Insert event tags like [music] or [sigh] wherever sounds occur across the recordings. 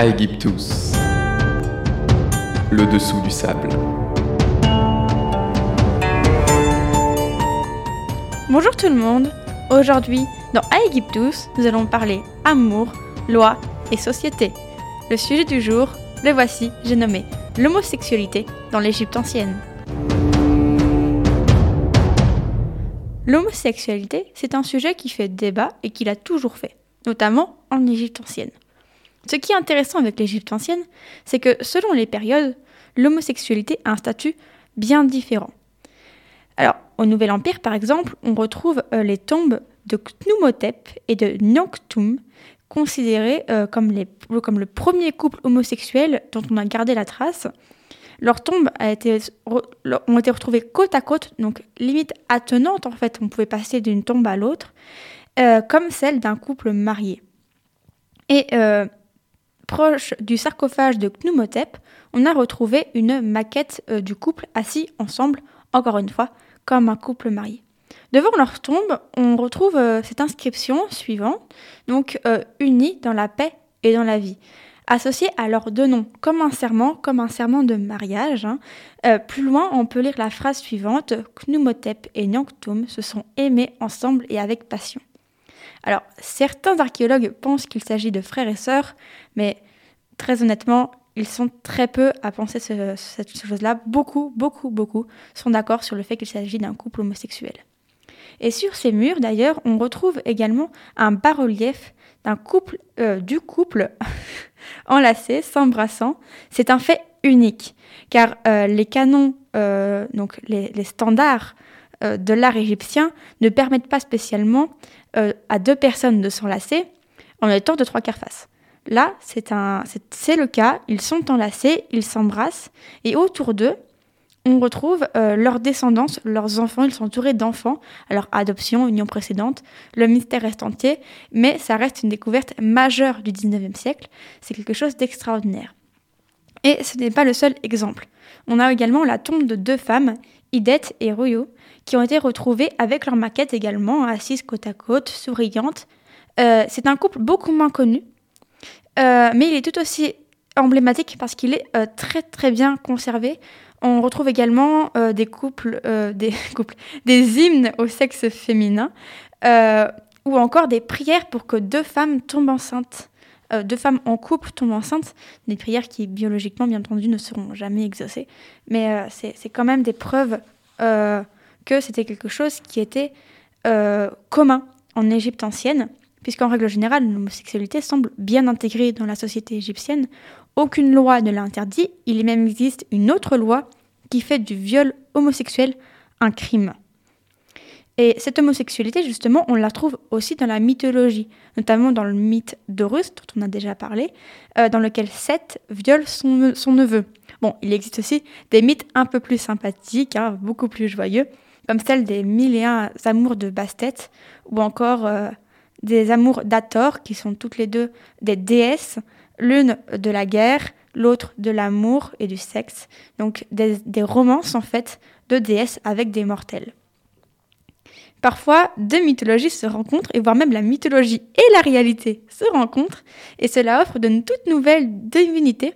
Aegyptus, le dessous du sable. Bonjour tout le monde. Aujourd'hui, dans Aegyptus, nous allons parler amour, loi et société. Le sujet du jour, le voici, j'ai nommé l'homosexualité dans l'Égypte ancienne. L'homosexualité, c'est un sujet qui fait débat et qui l'a toujours fait, notamment en Égypte ancienne. Ce qui est intéressant avec l'Égypte ancienne, c'est que selon les périodes, l'homosexualité a un statut bien différent. Alors, au Nouvel Empire, par exemple, on retrouve euh, les tombes de Khnumhotep et de Nyanktum, considérés euh, comme, le premier couple homosexuel dont on a gardé la trace. Leurs tombes a été, ont été retrouvées côte à côte, donc limite attenantes en fait, on pouvait passer d'une tombe à l'autre, euh, comme celle d'un couple marié. Et proche du sarcophage de Khnumhotep, on a retrouvé une maquette du couple assis ensemble, encore une fois, comme un couple marié. Devant leur tombe, on retrouve euh, cette inscription suivante, donc euh, unis dans la paix et dans la vie, associée à leurs deux noms, comme un serment, comme un serment de mariage. Hein. Euh, plus loin, on peut lire la phrase suivante Knumotep et Nyangtum se sont aimés ensemble et avec passion. Alors, certains archéologues pensent qu'il s'agit de frères et sœurs, mais très honnêtement, ils sont très peu à penser cette chose-là. Beaucoup, beaucoup, beaucoup sont d'accord sur le fait qu'il s'agit d'un couple homosexuel. Et sur ces murs, d'ailleurs, on retrouve également un bas-relief d'un couple, euh, du couple [laughs] enlacé, s'embrassant. C'est un fait unique, car euh, les canons, euh, donc les, les standards de l'art égyptien, ne permettent pas spécialement à deux personnes de s'enlacer en étant de trois quarts face. Là, c'est le cas. Ils sont enlacés, ils s'embrassent, et autour d'eux, on retrouve euh, leur descendance, leurs enfants. Ils sont entourés d'enfants. Alors, adoption, union précédente, le mystère reste entier, mais ça reste une découverte majeure du 19e siècle. C'est quelque chose d'extraordinaire. Et ce n'est pas le seul exemple. On a également la tombe de deux femmes, Idet et Royo, qui ont été retrouvées avec leur maquette également, assises côte à côte, souriantes. Euh, c'est un couple beaucoup moins connu, euh, mais il est tout aussi emblématique parce qu'il est euh, très très bien conservé. On retrouve également des [laughs] couples, des hymnes au sexe féminin, ou encore des prières pour que deux femmes tombent enceintes. Deux femmes en couple tombent enceintes, des prières qui biologiquement bien entendu ne seront jamais exaucées, mais c'est quand même des preuves que c'était quelque chose qui était commun en Égypte ancienne puisqu'en règle générale, l'homosexualité semble bien intégrée dans la société égyptienne. Aucune loi ne l'interdit, il même existe une autre loi qui fait du viol homosexuel un crime. Et cette homosexualité, justement, on la trouve aussi dans la mythologie, notamment dans le mythe d'Horus, dont on a déjà parlé, euh, dans lequel Seth viole son, neveu. Bon, il existe aussi des mythes un peu plus sympathiques, hein, beaucoup plus joyeux, comme celle des mille et un amours de Bastet, ou encore euh, des amours d'Ator, qui sont toutes les deux des déesses, l'une de la guerre, l'autre de l'amour et du sexe. Donc des, romances en fait de déesses avec des mortels. Parfois, deux mythologies se rencontrent, et voire même la mythologie et la réalité se rencontrent, et cela offre de toutes nouvelles divinités,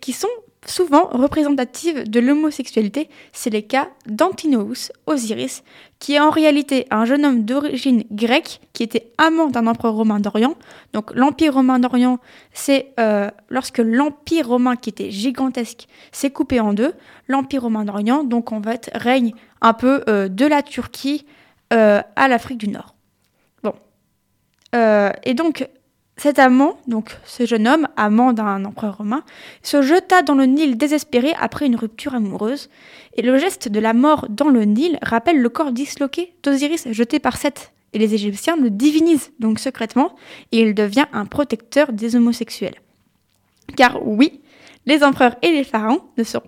qui sont souvent représentative de l'homosexualité, c'est le cas d'Antinous Osiris, qui est en réalité un jeune homme d'origine grecque qui était amant d'un empereur romain d'Orient. Donc l'Empire romain d'Orient, c'est euh, lorsque l'Empire romain qui était gigantesque s'est coupé en deux. L'Empire romain d'Orient, donc en fait, règne un peu euh, de la Turquie euh, à l'Afrique du Nord. Bon. et donc cet amant, donc ce jeune homme, amant d'un empereur romain, se jeta dans le Nil désespéré après une rupture amoureuse, et le geste de la mort dans le Nil rappelle le corps disloqué d'Osiris jeté par Seth, et les Égyptiens le divinisent donc secrètement, et il devient un protecteur des homosexuels. Car oui, les empereurs et les pharaons ne sont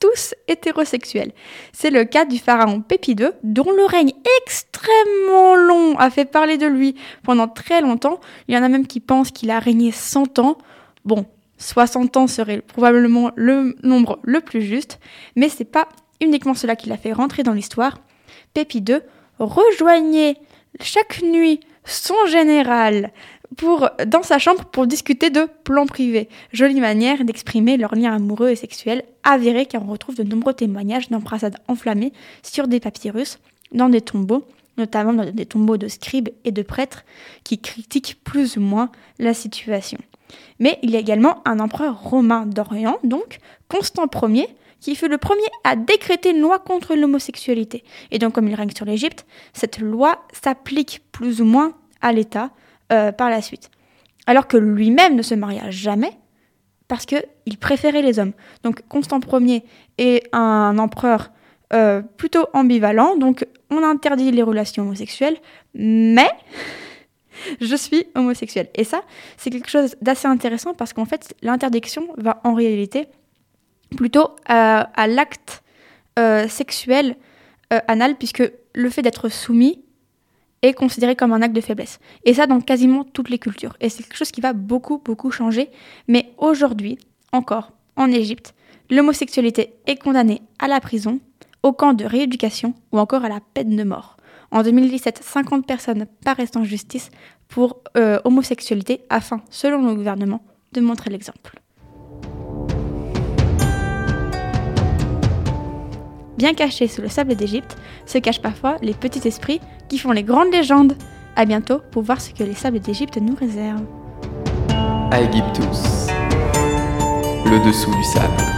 tous hétérosexuels. C'est le cas du pharaon Pépi II, dont le règne extrêmement long a fait parler de lui pendant très longtemps. Il y en a même qui pensent qu'il a régné 100 ans. Bon, 60 ans serait probablement le nombre le plus juste, mais c'est pas uniquement cela qui l'a fait rentrer dans l'histoire. Pépi II rejoignait chaque nuit son général dans sa chambre pour discuter de plans privés. Jolie manière d'exprimer leur lien amoureux et sexuel avéré car on retrouve de nombreux témoignages d'embrassades enflammées sur des papyrus, dans des tombeaux, notamment dans des tombeaux de scribes et de prêtres qui critiquent plus ou moins la situation. Mais il y a également un empereur romain d'Orient, donc Constant Ier, qui fut le premier à décréter une loi contre l'homosexualité. Et donc, comme il règne sur l'Égypte, cette loi s'applique plus ou moins à l'État euh, par la suite. Alors que lui-même ne se maria jamais parce qu'il préférait les hommes. Donc, Constant Ier est un empereur euh, plutôt ambivalent, donc on interdit les relations homosexuelles, mais [laughs] je suis homosexuel. Et ça, c'est quelque chose d'assez intéressant parce qu'en fait, l'interdiction va en réalité plutôt à, l'acte euh, sexuel euh, anal, puisque le fait d'être soumis est considéré comme un acte de faiblesse. Et ça dans quasiment toutes les cultures. Et c'est quelque chose qui va beaucoup, beaucoup changer. Mais aujourd'hui, encore, en Égypte, l'homosexualité est condamnée à la prison, au camp de rééducation ou encore à la peine de mort. En 2017, 50 personnes paraissent en justice pour euh, homosexualité afin, selon le gouvernement, de montrer l'exemple. Bien cachés sous le sable d'Égypte se cachent parfois les petits esprits qui font les grandes légendes. A bientôt pour voir ce que les sables d'Égypte nous réservent. Le dessous du sable.